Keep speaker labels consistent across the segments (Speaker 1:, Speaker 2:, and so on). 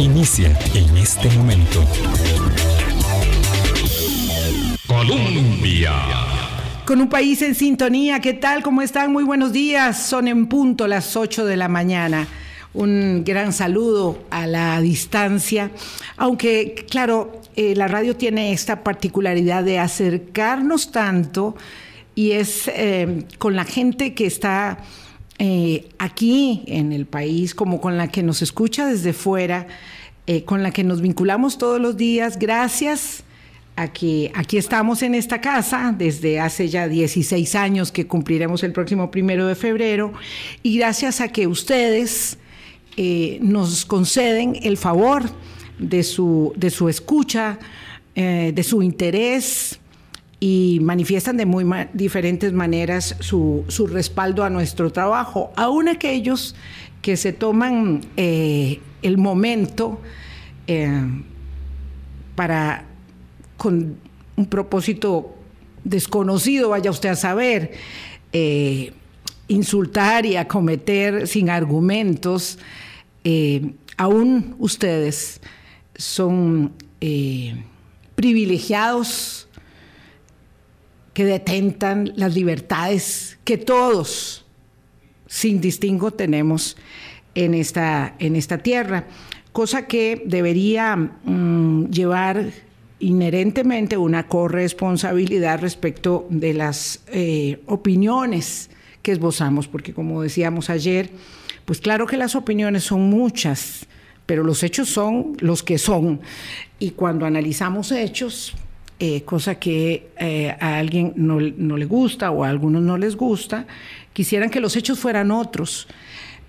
Speaker 1: inicia en este momento. Colombia.
Speaker 2: Con un país en sintonía, ¿qué tal? ¿Cómo están? Muy buenos días. Son en punto las 8 de la mañana. Un gran saludo a la distancia, aunque claro, eh, la radio tiene esta particularidad de acercarnos tanto y es eh, con la gente que está eh, aquí en el país, como con la que nos escucha desde fuera, con la que nos vinculamos todos los días. Gracias Aquí, aquí estamos en esta casa desde hace ya 16 años que cumpliremos el próximo primero de febrero y gracias a que ustedes eh, nos conceden el favor de su, de su escucha, eh, de su interés y manifiestan de muy diferentes maneras su, respaldo a nuestro trabajo, aún aquellos que se toman eh, el momento para con un propósito desconocido, vaya usted a saber, eh, insultar y acometer sin argumentos, eh, aún ustedes son eh, privilegiados que detentan las libertades que todos, sin distingo, tenemos en esta, en esta tierra, cosa que debería mm, llevar inherentemente una corresponsabilidad respecto de las eh, opiniones que esbozamos, porque como decíamos ayer, pues claro que las opiniones son muchas, pero los hechos son los que son. Y cuando analizamos hechos, eh, cosa que eh, a alguien no, no, le gusta o a algunos no les gusta, quisieran que los hechos fueran otros,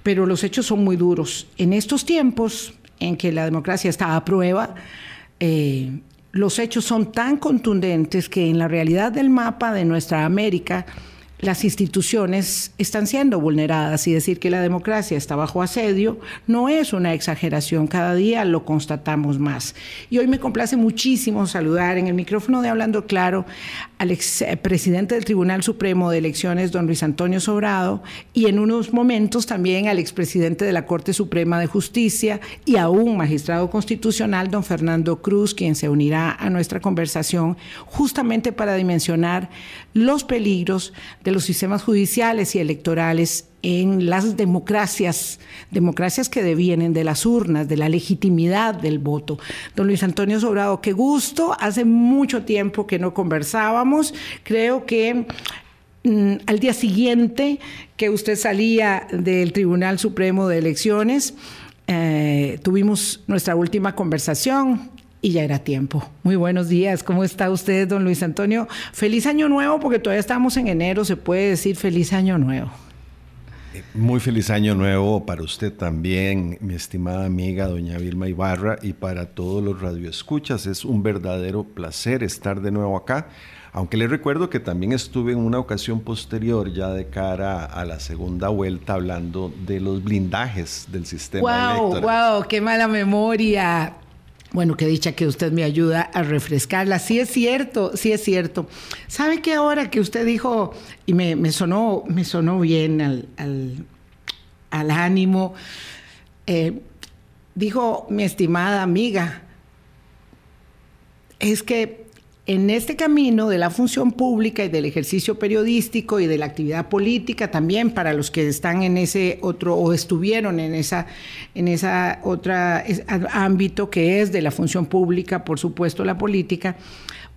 Speaker 2: pero los hechos son muy duros. En estos tiempos en que la democracia está a prueba, los hechos son tan contundentes que en la realidad del mapa de nuestra América las instituciones están siendo vulneradas y decir que la democracia está bajo asedio no es una exageración, cada día lo constatamos más. Y hoy me complace muchísimo saludar en el micrófono de Hablando Claro al expresidente del Tribunal Supremo de Elecciones, don Luis Antonio Sobrado, y en unos momentos también al expresidente de la Corte Suprema de Justicia y a un magistrado constitucional, don Fernando Cruz, quien se unirá a nuestra conversación justamente para dimensionar los peligros de los sistemas judiciales y electorales en las democracias, democracias que devienen de las urnas, de la legitimidad del voto. Don Luis Antonio Sobrado, qué gusto, hace mucho tiempo que no conversábamos, creo que mm, al día siguiente que usted salía del Tribunal Supremo de Elecciones, eh, tuvimos nuestra última conversación y ya era tiempo. Muy buenos días, ¿cómo está usted, don Luis Antonio? Feliz año nuevo, porque todavía estamos en enero, se puede decir feliz año nuevo.
Speaker 3: Muy feliz año nuevo para usted también, mi estimada amiga doña Vilma Ibarra, y para todos los radioescuchas. Es un verdadero placer estar de nuevo acá. Aunque les recuerdo que también estuve en una ocasión posterior, ya de cara a la segunda vuelta, hablando de los blindajes del sistema
Speaker 2: wow, electoral. ¡Wow! ¡Qué mala memoria! Bueno, qué dicha que usted me ayuda a refrescarla. Sí es cierto, sí es cierto. ¿Sabe que ahora que usted dijo, y me, sonó, me sonó bien al, al, ánimo, eh, dijo mi estimada amiga, es que en este camino de la función pública y del ejercicio periodístico y de la actividad política también para los que están en ese otro o estuvieron en esa en esa otra ámbito que es de la función pública, por supuesto la política,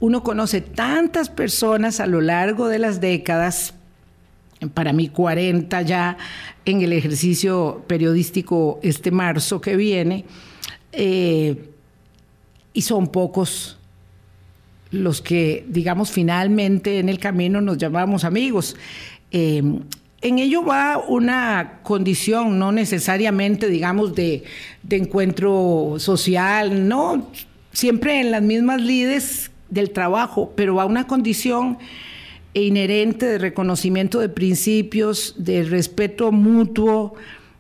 Speaker 2: uno conoce tantas personas a lo largo de las décadas para mí 40 ya en el ejercicio periodístico este marzo que viene, eh, y son pocos los que, digamos, finalmente en el camino nos llamamos amigos. Em, en ello va una condición, no necesariamente, digamos, de, encuentro social, no, siempre en las mismas lides del trabajo, pero va una condición inherente de reconocimiento de principios, de respeto mutuo,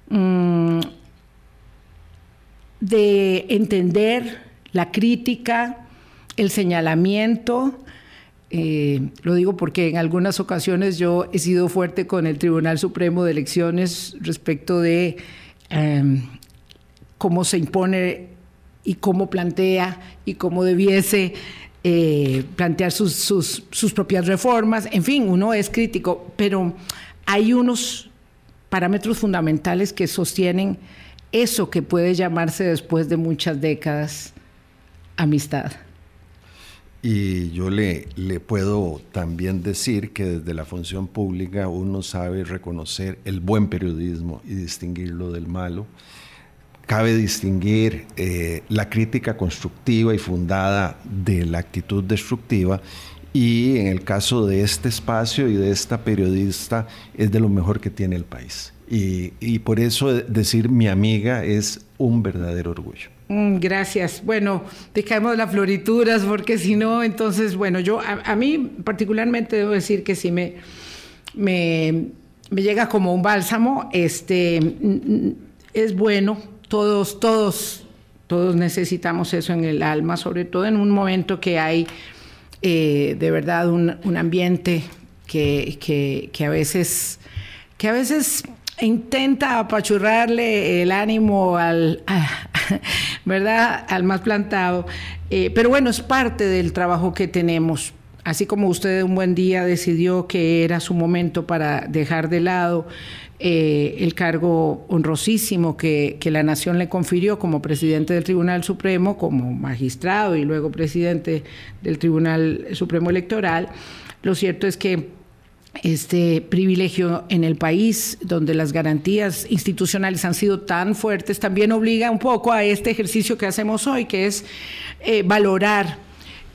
Speaker 2: mm, de entender la crítica, el señalamiento, eh, lo digo porque en algunas ocasiones yo he sido fuerte con el Tribunal Supremo de Elecciones respecto de em, cómo se impone y cómo plantea y cómo debiese eh, plantear sus, sus, propias reformas. En fin, uno es crítico, pero hay unos parámetros fundamentales que sostienen eso que puede llamarse después de muchas décadas amistad.
Speaker 3: Y yo le, le puedo también decir que desde la función pública uno sabe reconocer el buen periodismo y distinguirlo del malo cabe distinguir eh, la crítica constructiva y fundada de la actitud destructiva y en el caso de este espacio y de esta periodista es de lo mejor que tiene el país. Y, por eso decir mi amiga es un verdadero orgullo.
Speaker 2: Mm, gracias. Bueno, dejamos las florituras porque si no, entonces, bueno, yo a, mí particularmente debo decir que si me, me, llega como un bálsamo, este, es bueno todos, todos, todos necesitamos eso en el alma, sobre todo en un momento que hay eh, de verdad un, ambiente que, a veces, que a veces intenta apachurrarle el ánimo al, ¿verdad? al más plantado. Eh, pero bueno, es parte del trabajo que tenemos. Así como usted un buen día decidió que era su momento para dejar de lado eh, el cargo honrosísimo que, la nación le confirió como presidente del Tribunal Supremo, como magistrado y luego presidente del Tribunal Supremo Electoral. Lo cierto es que este privilegio en el país, donde las garantías institucionales han sido tan fuertes, también obliga un poco a este ejercicio que hacemos hoy, que es eh, valorar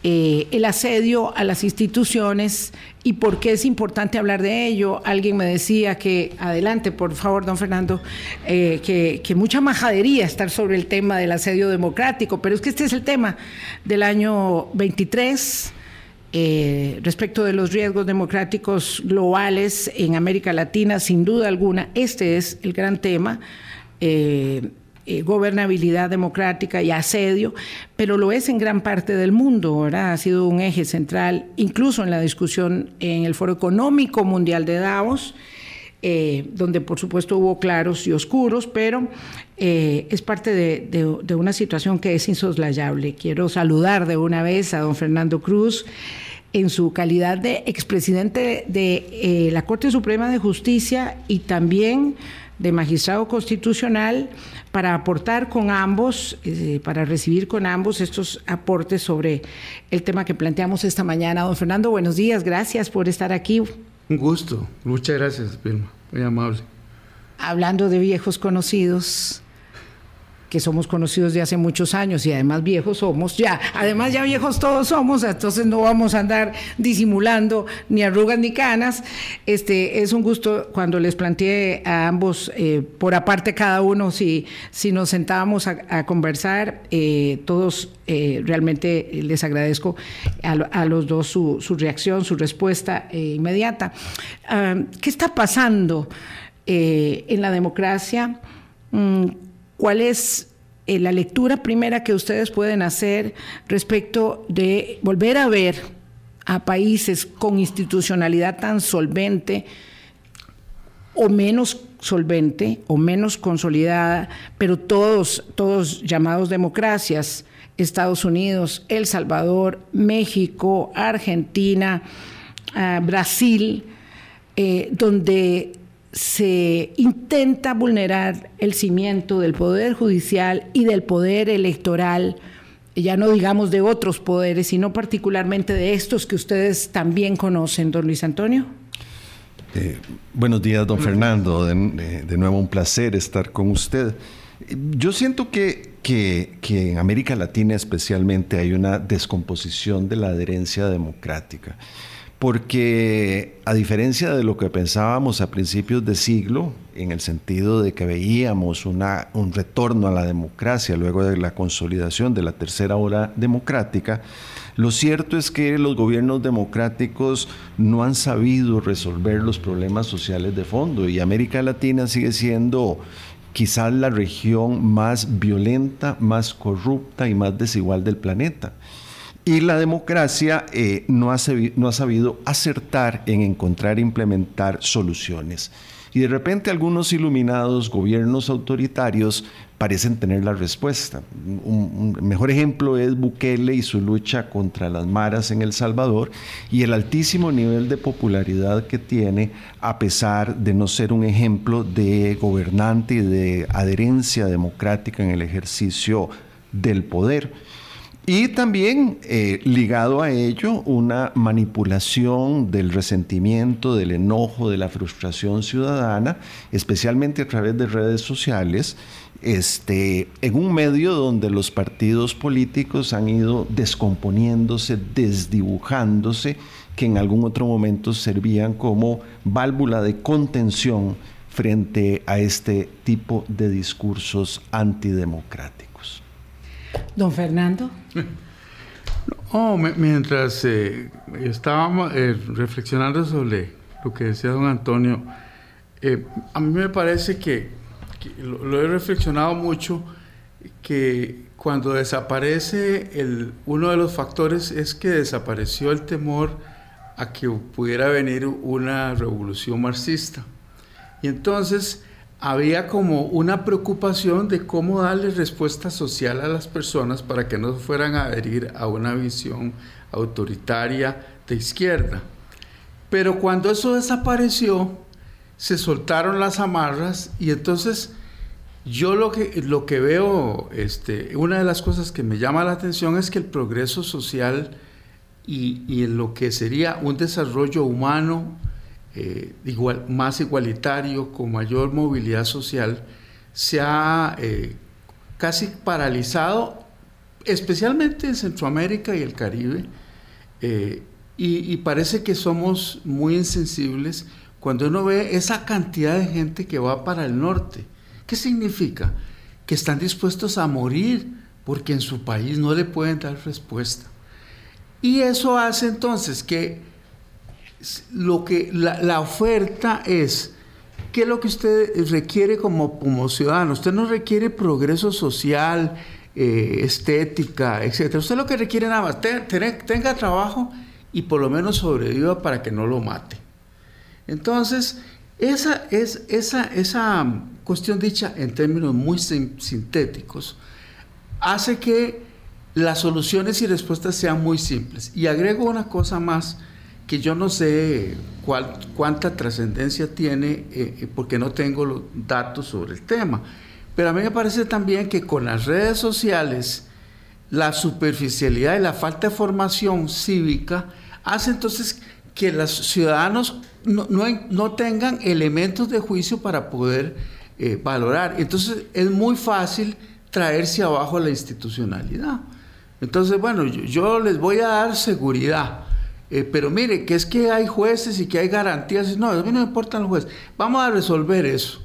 Speaker 2: eh, el asedio a las instituciones y por qué es importante hablar de ello. Alguien me decía que, adelante, por favor, don Fernando, eh, que, mucha majadería estar sobre el tema del asedio democrático, pero es que este es el tema del año 23. Eh, respecto de los riesgos democráticos globales en América Latina, sin duda alguna, este es el gran tema. Eh, gobernabilidad democrática y asedio, pero lo es en gran parte del mundo, Ha sido un eje central, incluso en la discusión en el Foro Económico Mundial de Davos, eh, donde por supuesto hubo claros y oscuros, pero eh, es parte de, una situación que es insoslayable. Quiero saludar de una vez a don Fernando Cruz en su calidad de expresidente de la Corte Suprema de Justicia y también de magistrado constitucional para aportar con ambos, eh, para recibir con ambos estos aportes sobre el tema que planteamos esta mañana. Don Fernando, buenos días, gracias por estar aquí.
Speaker 4: Un gusto, muchas gracias, Vilma, muy amable.
Speaker 2: Hablando de viejos conocidos, que somos conocidos de hace muchos años y además viejos somos ya, además ya viejos todos somos, entonces no vamos a andar disimulando ni arrugas ni canas. Este es un gusto cuando les planteé a ambos eh, por aparte cada uno si, si nos sentábamos a, conversar, eh, todos eh, realmente les agradezco a, los dos su, su, reacción, su respuesta inmediata. Ah, ¿Qué está pasando en la democracia? Mm, ¿Cuál es eh, la lectura primera que ustedes pueden hacer respecto de volver a ver a países con institucionalidad tan solvente o menos solvente o menos consolidada, pero todos, todos llamados democracias, Estados Unidos, El Salvador, México, Argentina, ah, Brasil, eh, donde se intenta vulnerar el cimiento del poder judicial y del poder electoral, ya no digamos de otros poderes, sino particularmente de estos que ustedes también conocen, don Luis Antonio.
Speaker 3: Eh, buenos días, don Fernando. De, nuevo un placer estar con usted. Yo siento que, que, que en América Latina especialmente hay una descomposición de la adherencia democrática porque a diferencia de lo que pensábamos a principios de siglo, en el sentido de que veíamos una, un retorno a la democracia luego de la consolidación de la tercera hora democrática, lo cierto es que los gobiernos democráticos no han sabido resolver los problemas sociales de fondo y América Latina sigue siendo quizás la región más violenta, más corrupta y más desigual del planeta. Y la democracia eh, no, ha, no, ha, sabido acertar en encontrar e implementar soluciones. Y de repente algunos iluminados gobiernos autoritarios parecen tener la respuesta. Un, mejor ejemplo es Bukele y su lucha contra las maras en El Salvador y el altísimo nivel de popularidad que tiene a pesar de no ser un ejemplo de gobernante y de adherencia democrática en el ejercicio del poder. Y también eh, ligado a ello una manipulación del resentimiento, del enojo, de la frustración ciudadana, especialmente a través de redes sociales, este, en un medio donde los partidos políticos han ido descomponiéndose, desdibujándose, que en algún otro momento servían como válvula de contención frente a este tipo de discursos antidemocráticos.
Speaker 2: Don Fernando.
Speaker 4: mientras eh, estábamos eh, reflexionando sobre lo que decía don Antonio, eh, a mí me parece que lo, he reflexionado mucho, que cuando desaparece el, uno de los factores es que desapareció el temor a que pudiera venir una revolución marxista. Y entonces había como una preocupación de cómo darle respuesta social a las personas para que no fueran a adherir a una visión autoritaria de izquierda. Pero cuando eso desapareció, se soltaron las amarras y entonces yo lo que, lo que veo, este, una de las cosas que me llama la atención es que el progreso social y, y en lo que sería un desarrollo humano eh, igual, más igualitario, con mayor movilidad social, se ha eh, casi paralizado, especialmente en Centroamérica y el Caribe, eh, y, y, parece que somos muy insensibles cuando uno ve esa cantidad de gente que va para el norte. ¿Qué significa? Que están dispuestos a morir porque en su país no le pueden dar respuesta. Y eso hace entonces que lo que la, oferta es qué es lo que usted requiere como, como ciudadano. Usted no requiere progreso social, eh, estética, etc. Usted lo que requiere nada más, tenga trabajo y por lo menos sobreviva para que no lo mate. Entonces, esa, es, esa, esa cuestión dicha en términos muy sintéticos hace que las soluciones y respuestas sean muy simples. Y agrego una cosa más que yo no sé cuál, cuánta trascendencia tiene eh, eh, porque no tengo los datos sobre el tema. Pero a mí me parece también que con las redes sociales, la superficialidad y la falta de formación cívica hace entonces que los ciudadanos no, no, tengan elementos de juicio para poder eh, valorar. Entonces es muy fácil traerse abajo la institucionalidad. Entonces, bueno, yo les voy a dar seguridad eh, pero mire, que es que hay jueces y que hay garantías. No, a mí no me importan los jueces. Vamos a resolver eso.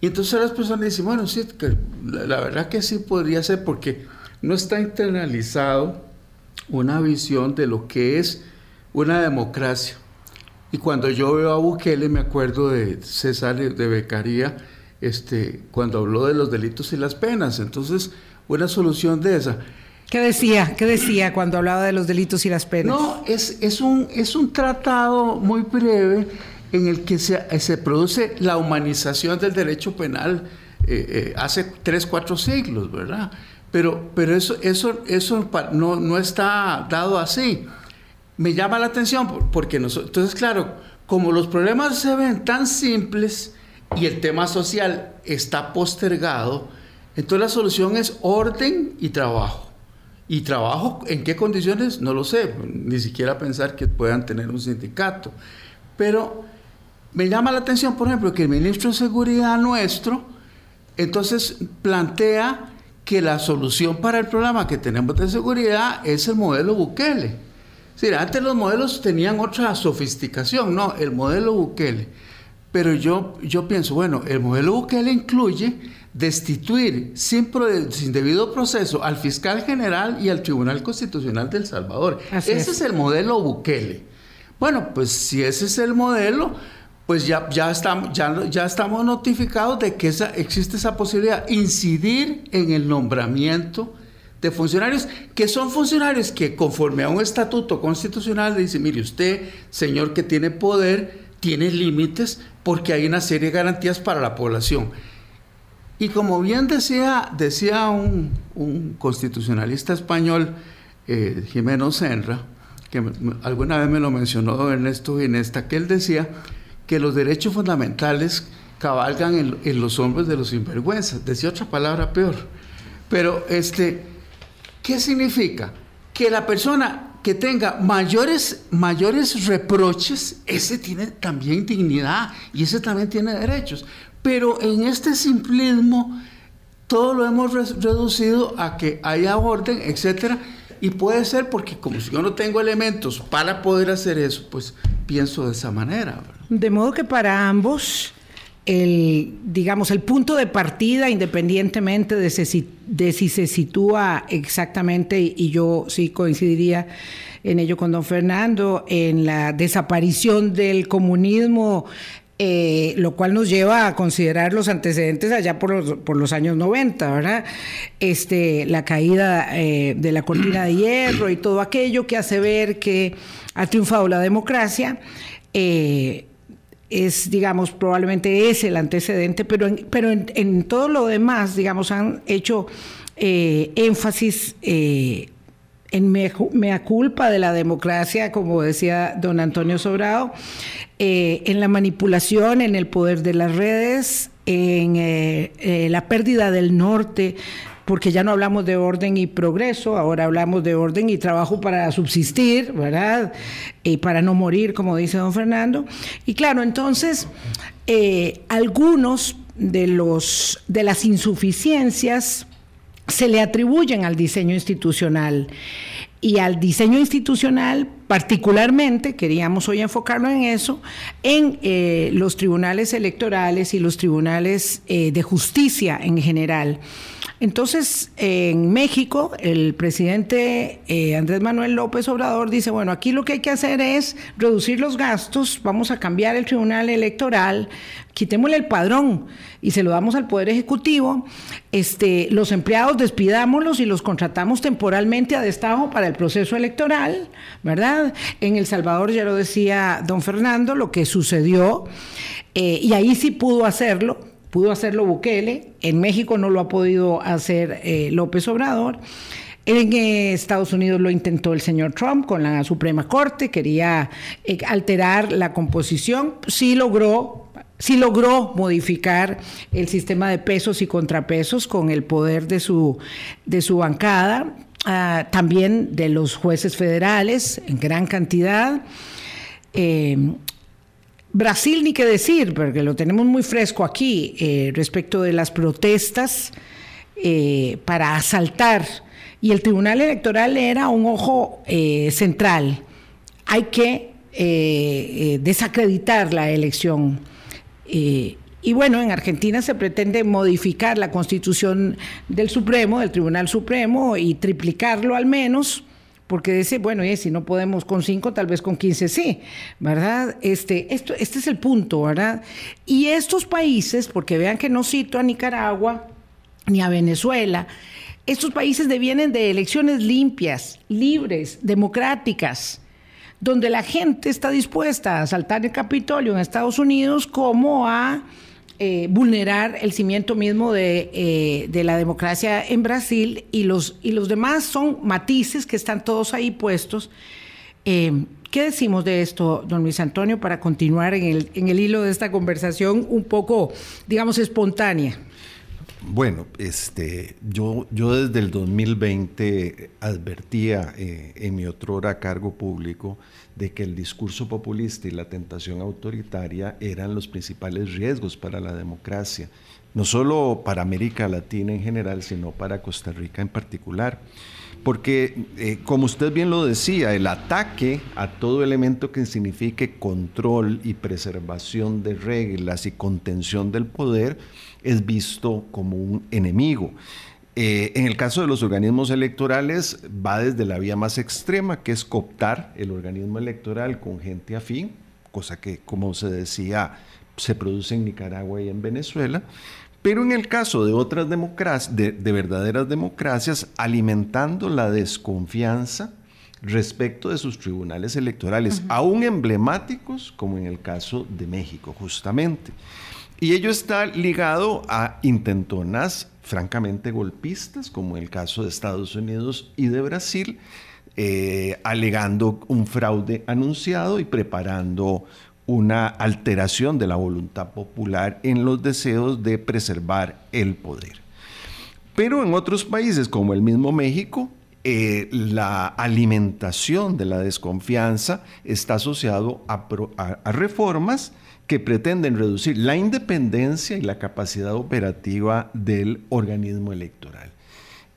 Speaker 4: Y entonces las personas dicen, bueno, sí, la, verdad que sí podría ser porque no está internalizado una visión de lo que es una democracia. Y cuando yo veo a Bukele, me acuerdo de César de Becaría, este, cuando habló de los delitos y las penas. Entonces, una solución de esa.
Speaker 2: ¿Qué decía? ¿Qué decía cuando hablaba de los delitos y las penas?
Speaker 4: No, es, es, un, es un tratado muy breve en el que se, se produce la humanización del derecho penal eh, eh, hace tres, cuatro siglos, ¿verdad? Pero, pero eso, eso, eso no, no está dado así. Me llama la atención porque nosotros, entonces, claro, como los problemas se ven tan simples y el tema social está postergado, entonces la solución es orden y trabajo. Y trabajo, ¿en qué condiciones? No lo sé, ni siquiera pensar que puedan tener un sindicato. Pero me llama la atención, por ejemplo, que el ministro de Seguridad nuestro, entonces plantea que la solución para el problema que tenemos de seguridad es el modelo Bukele. Antes los modelos tenían otra sofisticación, no, el modelo Bukele. Pero yo, yo pienso, bueno, el modelo Bukele incluye destituir sin, sin, debido proceso al fiscal general y al Tribunal Constitucional del Salvador. ese es. el modelo Bukele. Bueno, pues si ese es el modelo, pues ya, ya, estamos, ya, ya estamos notificados de que esa, existe esa posibilidad. Incidir en el nombramiento de funcionarios, que son funcionarios que conforme a un estatuto constitucional le dice, mire usted, señor que tiene poder, tiene límites, porque hay una serie de garantías para la población. Y como bien decía, decía un, constitucionalista español, eh, Jimeno Senra, que alguna vez me lo mencionó Ernesto Ginesta, que él decía que los derechos fundamentales cabalgan en, los hombros de los sinvergüenzas. Decía otra palabra peor. Pero, este, ¿qué significa? Que la persona que tenga mayores, mayores reproches, ese tiene también dignidad y ese también tiene derechos. Pero en este simplismo, todo lo hemos reducido a que haya orden, etcétera. Y puede ser porque como si yo no tengo elementos para poder hacer eso, pues pienso de esa manera.
Speaker 2: De modo que para ambos el, digamos, el punto de partida, independientemente de, si se sitúa exactamente, y yo sí coincidiría en ello con don Fernando, en la desaparición del comunismo, eh, lo cual nos lleva a considerar los antecedentes allá por los, por los años 90, ¿verdad? Este, la caída eh, de la cortina de hierro y todo aquello que hace ver que ha triunfado la democracia. Eh, es, digamos, probablemente es el antecedente, pero en, pero en, todo lo demás, digamos, han hecho énfasis en mea culpa de la democracia, como decía don Antonio Sobrado, eh, en la manipulación, en el poder de las redes, en la pérdida del norte porque ya no hablamos de orden y progreso, ahora hablamos de orden y trabajo para subsistir, ¿verdad? Y para no morir, como dice don Fernando. Y claro, entonces, eh, algunos de, los, de las insuficiencias se le atribuyen al diseño institucional. Y al diseño institucional, particularmente, queríamos hoy enfocarlo en eso, en eh, los tribunales electorales y los tribunales eh, de justicia en general. Entonces, en México, el presidente eh, Andrés Manuel López Obrador dice, bueno, aquí lo que hay que hacer es reducir los gastos, vamos a cambiar el tribunal electoral, quitémosle el padrón y se lo damos al Poder Ejecutivo, este, los empleados despidámoslos y los contratamos temporalmente a destajo para el proceso electoral, ¿verdad? En El Salvador, ya lo decía don Fernando, lo que sucedió, eh, y ahí sí pudo hacerlo, Pudo hacerlo Bukele, en México no lo ha podido hacer eh, López Obrador. En eh, Estados Unidos lo intentó el señor Trump con la Suprema Corte, quería eh, alterar la composición, sí logró, sí logró modificar el sistema de pesos y contrapesos con el poder de su, de su bancada, ah, también de los jueces federales en gran cantidad. Brasil ni qué decir, porque lo tenemos muy fresco aquí eh, respecto de las protestas eh, para asaltar. Y el Tribunal Electoral era un ojo eh, central. Hay que desacreditar la elección. y bueno, en Argentina se pretende modificar la constitución del Supremo, del Tribunal Supremo, y triplicarlo al menos porque dice, bueno, y si no podemos con cinco, tal vez con 15 sí, ¿verdad? Este, esto, este es el punto, ¿verdad? Y estos países, porque vean que no cito a Nicaragua ni a Venezuela, estos países devienen de elecciones limpias, libres, democráticas, donde la gente está dispuesta a saltar el Capitolio en Estados Unidos como a eh, vulnerar el cimiento mismo eh, de, la democracia en Brasil y los, y los demás son matices que están todos ahí puestos. Eh, ¿Qué decimos de esto, don Luis Antonio, para continuar en el, en el hilo de esta conversación un poco, digamos, espontánea?
Speaker 3: Bueno, este, yo, yo desde el 2020 advertía en mi otro hora cargo público de que el discurso populista y la tentación autoritaria eran los principales riesgos para la democracia, no solo para América Latina en general, sino para Costa Rica en particular. Porque, eh, como usted bien lo decía, el ataque a todo elemento que signifique control y preservación de reglas y contención del poder es visto como un enemigo. Eh, en el caso de los organismos electorales va desde la vía más extrema, que es cooptar el organismo electoral con gente afín, cosa que, como se decía, se produce en Nicaragua y en Venezuela. Pero en el caso de otras democracias, de, verdaderas democracias, alimentando la desconfianza respecto de sus tribunales electorales, aún emblemáticos como en el caso de México, justamente. Y ello está ligado a intentonas francamente golpistas, como el caso de Estados Unidos y de Brasil, eh, alegando un fraude anunciado y preparando una alteración de la voluntad popular en los deseos de preservar el poder. Pero en otros países, como el mismo México, eh, la alimentación de la desconfianza está asociado a, reformas que pretenden reducir la independencia y la capacidad operativa del organismo electoral.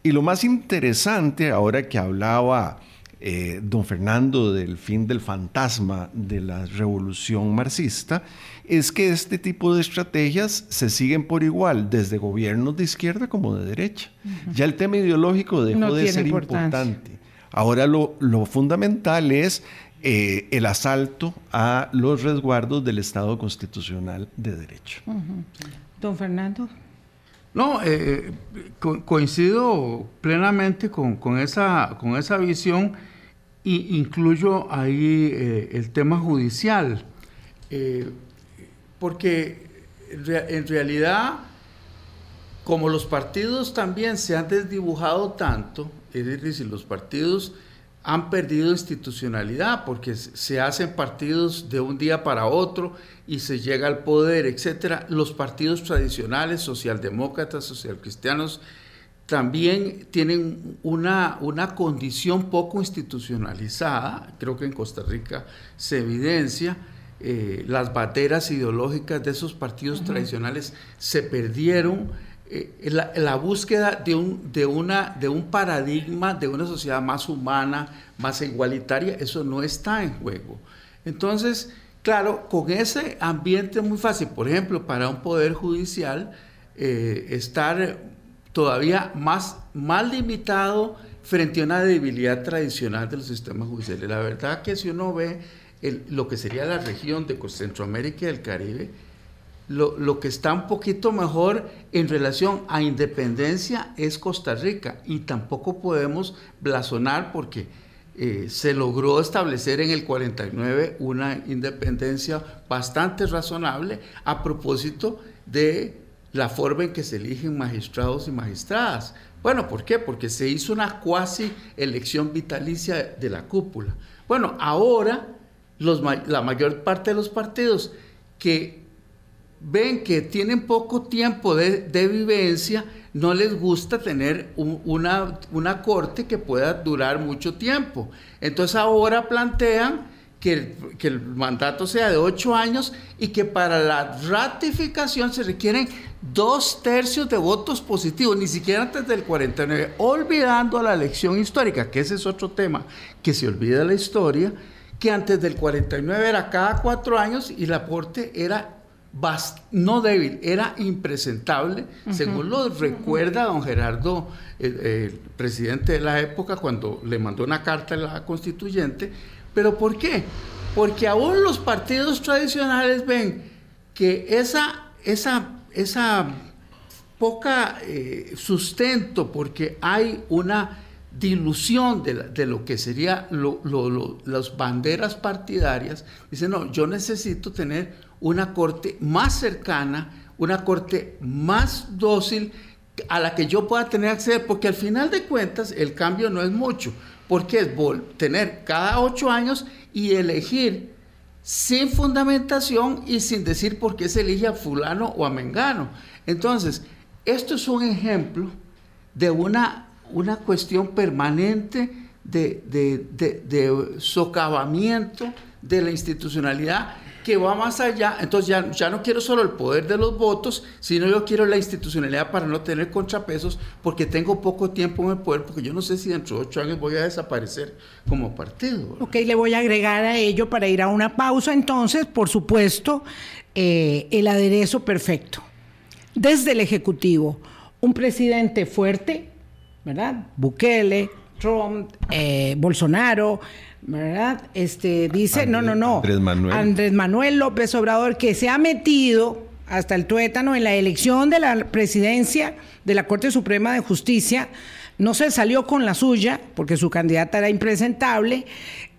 Speaker 3: Y lo más interesante, ahora que hablaba eh, don Fernando del fin del fantasma de la revolución marxista, es que este tipo de estrategias se siguen por igual desde gobiernos de izquierda como de derecha. Ya el tema ideológico dejó de ser importante. Ahora lo, fundamental es eh, el asalto a los resguardos del Estado constitucional de derecho.
Speaker 2: Don Fernando.
Speaker 4: No, eh, coincido plenamente con, esa, con esa visión e incluyo ahí eh, el tema judicial, eh, porque en realidad, como los partidos también se han desdibujado tanto, es decir, los partidos han perdido institucionalidad porque se hacen partidos de un día para otro y se llega al poder, etcétera. Los partidos tradicionales, socialdemócratas, socialcristianos, también tienen una, una condición poco institucionalizada, creo que en Costa Rica se evidencia, eh, las bateras ideológicas de esos partidos tradicionales se perdieron, eh, la, búsqueda de un, de, una, de un paradigma de una sociedad más humana, más igualitaria, eso no está en juego. Entonces, claro, con ese ambiente muy fácil, por ejemplo, para un poder judicial, eh, estar todavía más, limitado frente a una debilidad tradicional de los sistemas judiciales. La verdad que si uno ve lo que sería la región de Centroamérica y del Caribe, lo, que está un poquito mejor en relación a independencia es Costa Rica y tampoco podemos blasonar porque eh, se logró establecer en el 49 una independencia bastante razonable a propósito de la forma en que se eligen magistrados y magistradas. Bueno, ¿por qué? Porque se hizo una cuasi elección vitalicia de la cúpula. Bueno, ahora los, la mayor parte de los partidos que ven que tienen poco tiempo de, vivencia, no les gusta tener una, una corte que pueda durar mucho tiempo. Entonces ahora plantean que el, que el, mandato sea de ocho años y que para la ratificación se requieren dos tercios de votos positivos, ni siquiera antes del 49, olvidando la elección histórica, que ese es otro tema, que se olvida la historia, que antes del 49 era cada cuatro años y la aporte era no débil, era impresentable, según lo recuerda don Gerardo, el, presidente de la época, cuando le mandó una carta a la constituyente. ¿Pero por qué? Porque aún los partidos tradicionales ven que esa, esa, esa poca eh, sustento, porque hay una dilución de, lo que sería las banderas partidarias, dice, no, yo necesito tener una corte más cercana, una corte más dócil a la que yo pueda tener acceso, porque al final de cuentas el cambio no es mucho, porque es tener cada ocho años y elegir sin fundamentación y sin decir por qué se elige a fulano o a mengano. Entonces, esto es un ejemplo de una, una cuestión permanente de, de socavamiento de la institucionalidad que va más allá. Entonces ya, ya no quiero solo el poder de los votos, sino yo quiero la institucionalidad para no tener contrapesos, porque tengo poco tiempo en el poder, porque yo no sé si dentro de ocho años voy a desaparecer como partido.
Speaker 2: Ok, le voy a agregar a ello para ir a una pausa. Entonces, por supuesto, eh, el aderezo perfecto. Desde el Ejecutivo, un presidente fuerte, ¿verdad? Bukele, Trump, eh, Bolsonaro, ¿verdad? Este, dice, no, no, no.
Speaker 3: Andrés Manuel.
Speaker 2: Andrés Manuel López Obrador, que se ha metido hasta el tuétano en la elección de la presidencia de la Corte Suprema de Justicia, no se salió con la suya, porque su candidata era impresentable,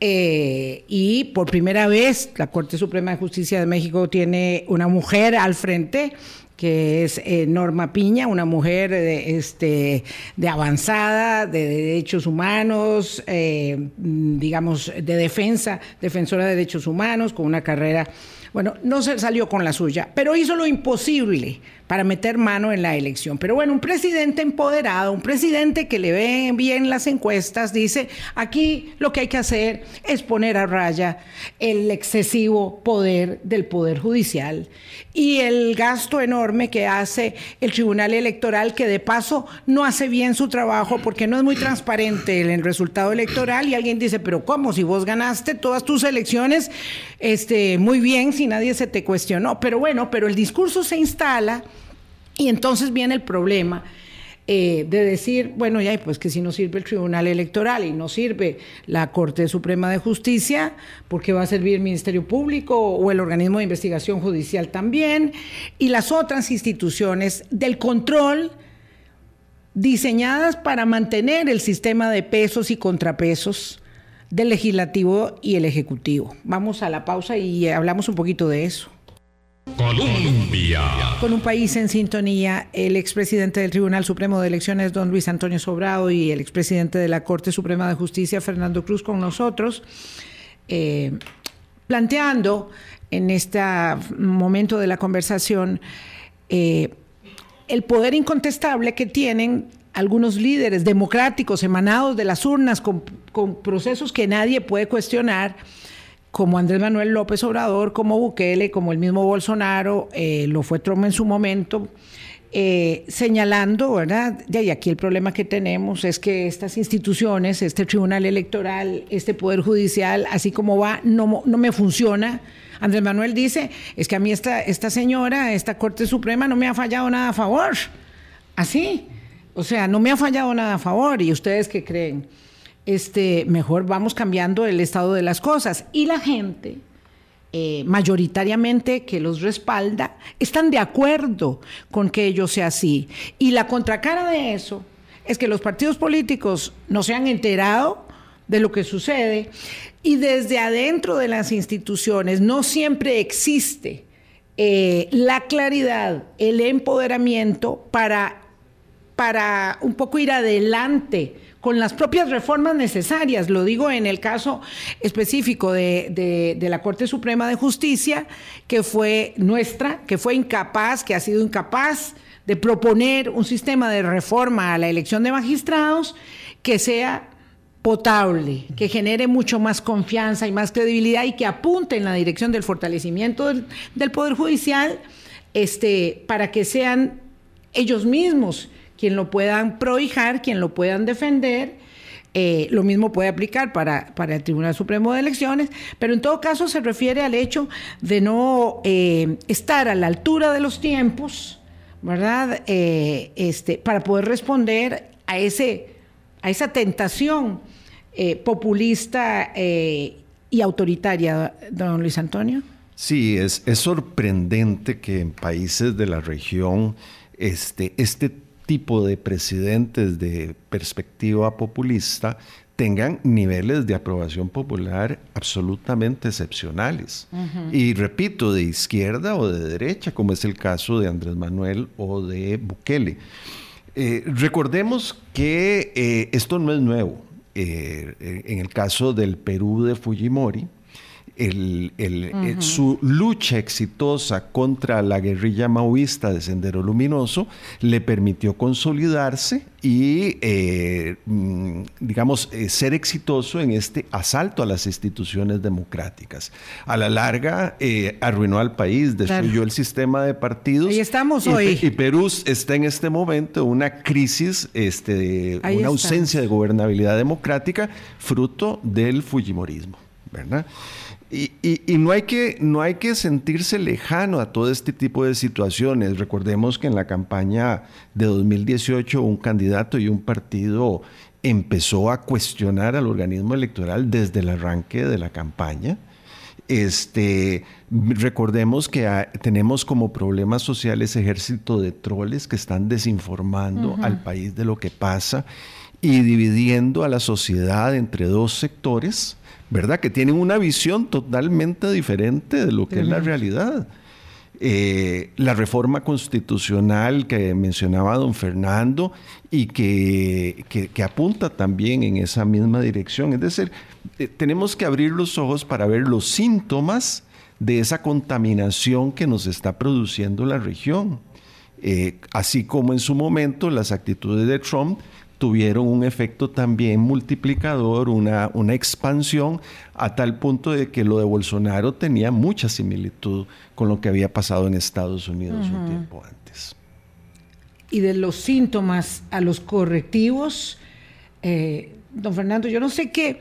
Speaker 2: eh, y por primera vez la Corte Suprema de Justicia de México tiene una mujer al frente que es eh, Norma Piña, una mujer de, este, de avanzada, de derechos humanos, eh, digamos, de defensa, defensora de derechos humanos, con una carrera, bueno, no se salió con la suya, pero hizo lo imposible para meter mano en la elección. Pero bueno, un presidente empoderado, un presidente que le ve bien las encuestas, dice, aquí lo que hay que hacer es poner a raya el excesivo poder del Poder Judicial y el gasto enorme que hace el Tribunal Electoral, que de paso no hace bien su trabajo porque no es muy transparente el resultado electoral y alguien dice, pero ¿cómo? Si vos ganaste todas tus elecciones, este, muy bien, si nadie se te cuestionó. Pero bueno, pero el discurso se instala y entonces viene el problema eh, de decir, bueno, ya, pues que si no sirve el Tribunal Electoral y no sirve la Corte Suprema de Justicia, ¿por qué va a servir el Ministerio Público o el organismo de investigación judicial también? Y las otras instituciones del control diseñadas para mantener el sistema de pesos y contrapesos del legislativo y el ejecutivo. Vamos a la pausa y hablamos un poquito de eso.
Speaker 1: Colombia.
Speaker 2: Con un país en sintonía, el expresidente del Tribunal Supremo de Elecciones, don Luis Antonio Sobrado, y el expresidente de la Corte Suprema de Justicia, Fernando Cruz, con nosotros, eh, planteando en este momento de la conversación eh, el poder incontestable que tienen algunos líderes democráticos emanados de las urnas con procesos que nadie puede cuestionar como Andrés Manuel López Obrador, como Bukele, como el mismo Bolsonaro, eh, lo fue Trump en su momento, eh, señalando, ¿verdad? Y aquí el problema que tenemos es que estas instituciones, este Tribunal Electoral, este Poder Judicial, así como va, no, no me funciona. Andrés Manuel dice, es que a mí esta, esta señora, esta Corte Suprema no me ha fallado nada a favor. Así. O sea, no me ha fallado nada a favor. ¿Y ustedes qué creen? Este, mejor vamos cambiando el estado de las cosas. Y la gente, eh, mayoritariamente que los respalda, están de acuerdo con que ello sea así. Y la contracara de eso es que los partidos políticos no se han enterado de lo que sucede y desde adentro de las instituciones no siempre existe eh, la claridad, el empoderamiento para, para un poco ir adelante con las propias reformas necesarias. Lo digo en el caso específico de, la Corte Suprema de Justicia, que fue nuestra, que fue incapaz, que ha sido incapaz de proponer un sistema de reforma a la elección de magistrados que sea potable, que genere mucho más confianza y más credibilidad y que apunte en la dirección del fortalecimiento del, del Poder Judicial este, para que sean ellos mismos quien lo puedan prohijar, quien lo puedan defender. Eh, lo mismo puede aplicar para, para, el Tribunal Supremo de Elecciones, pero en todo caso se refiere al hecho de no eh, estar a la altura de los tiempos, ¿verdad? Eh, este, para poder responder a, ese, a esa tentación populista y autoritaria, don Luis Antonio.
Speaker 3: Sí, es, es sorprendente que en países de la región este, este tipo de presidentes de perspectiva populista tengan niveles de aprobación popular absolutamente excepcionales. Y repito, de izquierda o de derecha, como es el caso de Andrés Manuel o de Bukele. Eh, recordemos que eh, esto no es nuevo. Eh, en el caso del Perú de Fujimori, el, eh, su lucha exitosa contra la guerrilla maoísta de Sendero Luminoso le permitió consolidarse y, eh, mm, digamos, eh, ser exitoso en este asalto a las instituciones democráticas. A la larga, arruinó al país, destruyó el sistema de partidos.
Speaker 2: Y estamos hoy.
Speaker 3: Y Perú está en este momento en una crisis, este, una ausencia de gobernabilidad democrática, fruto del Fujimorismo, ¿verdad? Y, no, hay que, no hay que sentirse lejano a todo este tipo de situaciones. Recordemos que en la campaña de 2018 un candidato y un partido empezó a cuestionar al organismo electoral desde el arranque de la campaña. Este, recordemos que tenemos como problemas sociales ejército de troles que están desinformando al país de lo que pasa y dividiendo a la sociedad entre dos sectores, ¿verdad? Que tienen una visión totalmente diferente de lo que es la realidad. Eh, la reforma constitucional que mencionaba don Fernando y que, que, apunta también en esa misma dirección. Es decir, eh, tenemos que abrir los ojos para ver los síntomas de esa contaminación que nos está produciendo la región. Eh, así como en su momento las actitudes de Trump tuvieron un efecto también multiplicador, una, una expansión, a tal punto de que lo de Bolsonaro tenía mucha similitud con lo que había pasado en Estados Unidos un tiempo antes.
Speaker 2: Y de los síntomas a los correctivos, eh, don Fernando, yo no sé qué,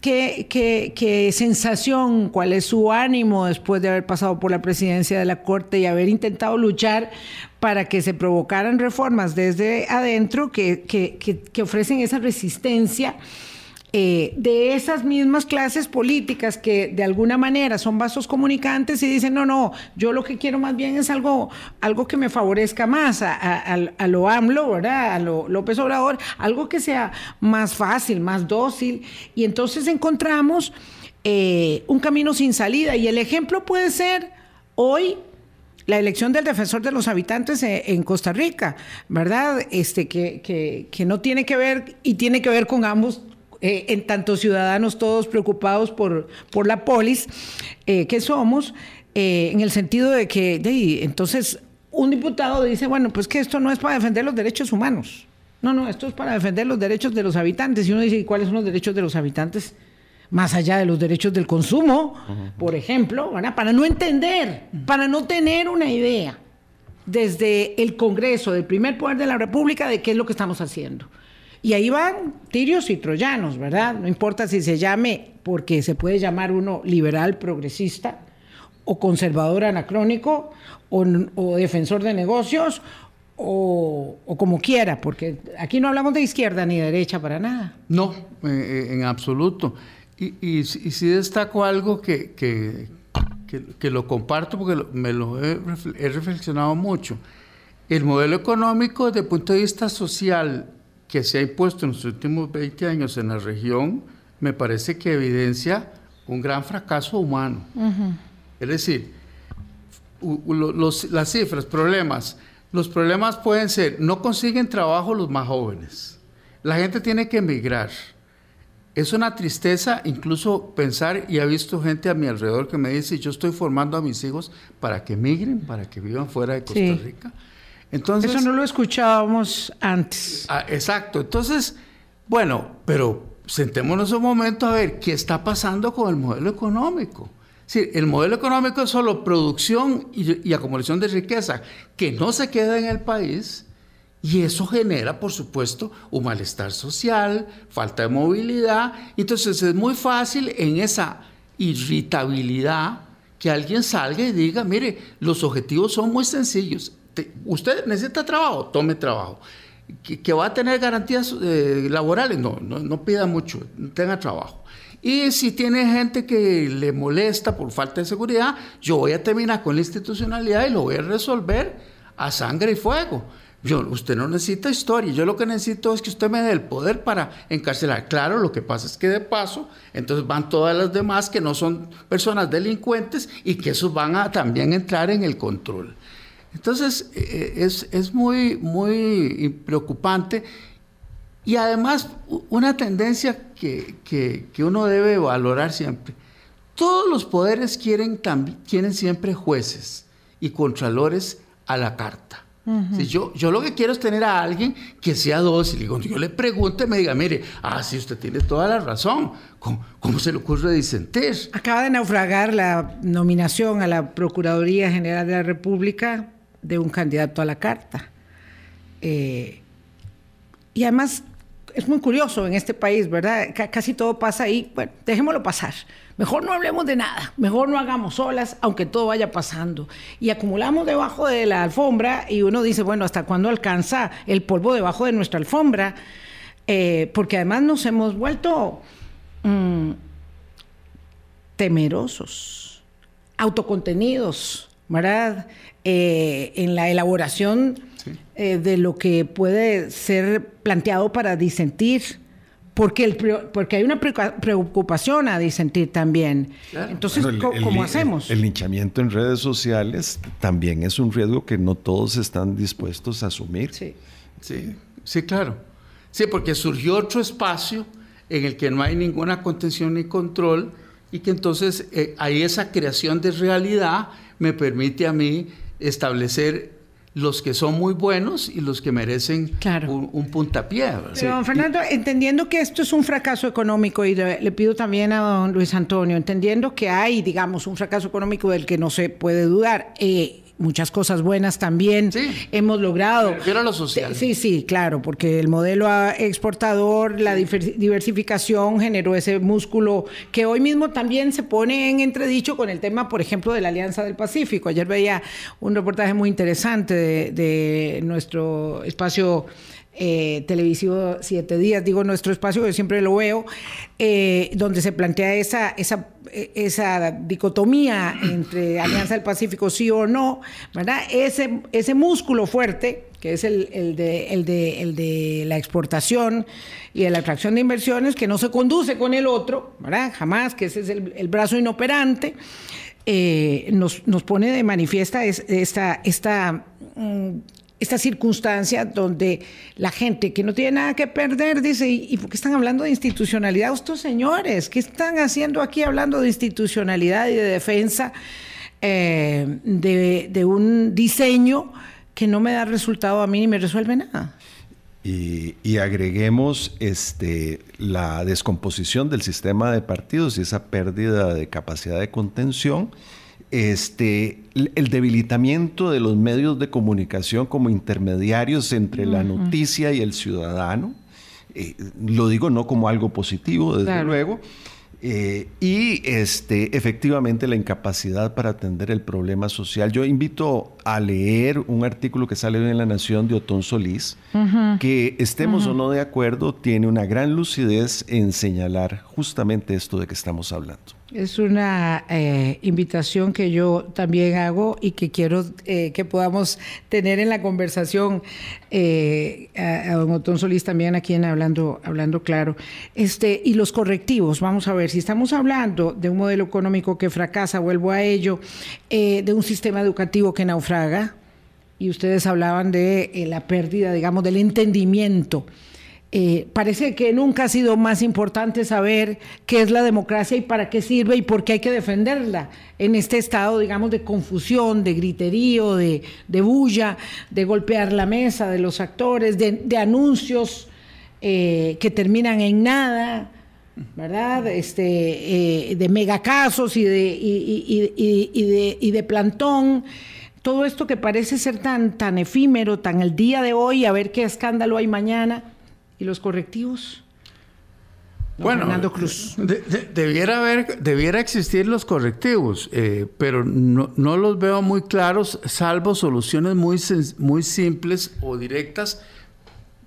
Speaker 2: qué, sensación, cuál es su ánimo después de haber pasado por la presidencia de la Corte y haber intentado luchar para que se provocaran reformas desde adentro que, ofrecen esa resistencia. Eh, de esas mismas clases políticas que de alguna manera son vasos comunicantes y dicen, no, no, yo lo que quiero más bien es algo, algo que me favorezca más a, lo AMLO, ¿verdad? A lo López Obrador, algo que sea más fácil, más dócil. Y entonces encontramos eh, un camino sin salida. Y el ejemplo puede ser hoy la elección del defensor de los habitantes eh, en Costa Rica, ¿verdad? Este, que, que, no tiene que ver y tiene que ver con ambos eh, en tanto ciudadanos todos preocupados por, por la polis eh, que somos, en el sentido de que entonces un diputado dice, bueno, pues que esto no es para defender los derechos humanos. No, no, esto es para defender los derechos de los habitantes. Y uno dice, ¿y cuáles son los derechos de los habitantes? más allá de los derechos del consumo, por ejemplo, para no entender, para no tener una idea desde el Congreso, del primer poder de la República, de qué es lo que estamos haciendo. Y ahí van tirios y troyanos, ¿verdad? No importa si se llame, porque se puede llamar uno liberal progresista, o conservador anacrónico, o, defensor de negocios, o, como quiera, porque aquí no hablamos de izquierda ni de derecha para nada.
Speaker 4: No, eh, eh, en absoluto. Y, y, sí destaco algo que, que, que, lo comparto porque me lo he, reflexionado mucho. El modelo económico desde el punto de vista social que se ha impuesto en los últimos 20 años en la región, me parece que evidencia un gran fracaso humano. Es decir, los, las cifras, problemas. Los problemas pueden ser, no consiguen trabajo los más jóvenes. La gente tiene que emigrar es una tristeza incluso pensar, y he visto gente a mi alrededor que me dice, yo estoy formando a mis hijos para que migren, para que vivan fuera de Costa Rica.
Speaker 2: Entonces, Eso no lo escuchábamos antes.
Speaker 4: Ah, exacto. Entonces, bueno, pero sentémonos un momento a ver qué está pasando con el modelo económico. El modelo económico es solo producción y, y acumulación de riqueza que no se queda en el país y eso genera, por supuesto, un malestar social, falta de movilidad. Entonces es muy fácil en esa irritabilidad que alguien salga y diga, mire, los objetivos son muy sencillos. Usted necesita trabajo, tome trabajo. Que, va a tener garantías eh, laborales, no, no, no pida mucho, tenga trabajo. Y si tiene gente que le molesta por falta de seguridad, yo voy a terminar con la institucionalidad y lo voy a resolver a sangre y fuego. Yo, usted no necesita historia, yo lo que necesito es que usted me dé el poder para encarcelar. Claro, lo que pasa es que de paso, entonces van todas las demás que no son personas delincuentes y que esos van a también entrar en el control. Entonces, eh, eh, es, es muy, muy preocupante y además una tendencia que, que, que, uno debe valorar siempre. Todos los poderes quieren, quieren siempre jueces y contralores a la carta si yo, yo lo que quiero es tener a alguien que sea dócil. Y cuando yo le pregunte, me diga, mire, ah, sí, usted tiene toda la razón. ¿Cómo, cómo se le ocurre disentir?
Speaker 2: Acaba de naufragar la nominación a la Procuraduría General de la República de un candidato a la carta. Eh, y además es muy curioso en este país, ¿verdad? casi todo pasa ahí. Bueno, dejémoslo pasar. Mejor no hablemos de nada, mejor no hagamos olas, aunque todo vaya pasando. Y acumulamos debajo de la alfombra y uno dice, bueno, ¿hasta cuándo alcanza el polvo debajo de nuestra alfombra? Eh, porque además nos hemos vuelto mm, temerosos, autocontenidos, ¿verdad? Eh, en la elaboración eh, de lo que puede ser planteado para disentir, porque, el, porque hay una preocupación a disentir también. Entonces, ¿cómo hacemos?
Speaker 3: El, linchamiento en redes sociales también es un riesgo que no todos están dispuestos a asumir.
Speaker 4: Sí, sí, sí, claro. Sí, porque surgió otro espacio en el que no hay ninguna contención ni control y que entonces eh, hay esa creación de realidad me permite a mí establecer los que son muy buenos y los que merecen un, puntapié.
Speaker 2: Pero, don Fernando, entendiendo que esto es un fracaso económico, y le, pido también a don Luis Antonio, entendiendo que hay, digamos, un fracaso económico del que no se puede dudar, eh, muchas cosas buenas también hemos logrado.
Speaker 4: Pero lo social.
Speaker 2: Sí, sí, claro, porque el modelo exportador, la diversificación generó ese músculo que hoy mismo también se pone en entredicho con el tema, por ejemplo, de la Alianza del Pacífico. Ayer veía un reportaje muy interesante de nuestro espacio eh, televisivo Siete Días, digo nuestro espacio, que siempre lo veo, eh, donde se plantea esa, esa, esa dicotomía entre Alianza del Pacífico sí o no, ¿verdad? Ese, ese músculo fuerte, que es el, el, de, el, de, el de la exportación y de la atracción de inversiones, que no se conduce con el otro, ¿verdad? Jamás, que ese es el, brazo inoperante. Eh, nos, nos, pone de manifiesta esta, esta mm, esta circunstancia donde la gente que no tiene nada que perder dice, ¿y, por qué están hablando de institucionalidad estos señores? ¿Qué están haciendo aquí hablando de institucionalidad y de defensa eh, de, un diseño que no me da resultado a mí ni me resuelve nada?
Speaker 3: Y, y, agreguemos este, la descomposición del sistema de partidos y esa pérdida de capacidad de contención este, el debilitamiento de los medios de comunicación como intermediarios entre la noticia y el ciudadano. Eh, lo digo no como algo positivo, desde luego. Eh, y este, efectivamente la incapacidad para atender el problema social. Yo invito a leer un artículo que sale en La Nación de Otón Solís, que estemos o no de acuerdo, tiene una gran lucidez en señalar justamente esto de que estamos hablando.
Speaker 2: Es una eh, invitación que yo también hago y que quiero eh, que podamos tener en la conversación eh, a, don Otón Solís también aquí en hablando, hablando claro. Este, y los correctivos, vamos a ver, si estamos hablando de un modelo económico que fracasa, vuelvo a ello, de un sistema educativo que naufraga, y ustedes hablaban de la pérdida, digamos, del entendimiento eh, parece que nunca ha sido más importante saber qué es la democracia y para qué sirve y por qué hay que defenderla en este estado, digamos, de confusión, de griterío, de, bulla, de golpear la mesa de los actores, de, anuncios eh, que terminan en nada. ¿verdad? Este, eh, de megacasos y, de, y de plantón todo esto que parece ser tan, tan efímero, tan el día de hoy, a ver qué escándalo hay mañana. ¿Y los correctivos?
Speaker 4: bueno, Fernando Cruz. debiera, haber, debiera existir los correctivos, eh, pero no, los veo muy claros, salvo soluciones muy, muy simples o directas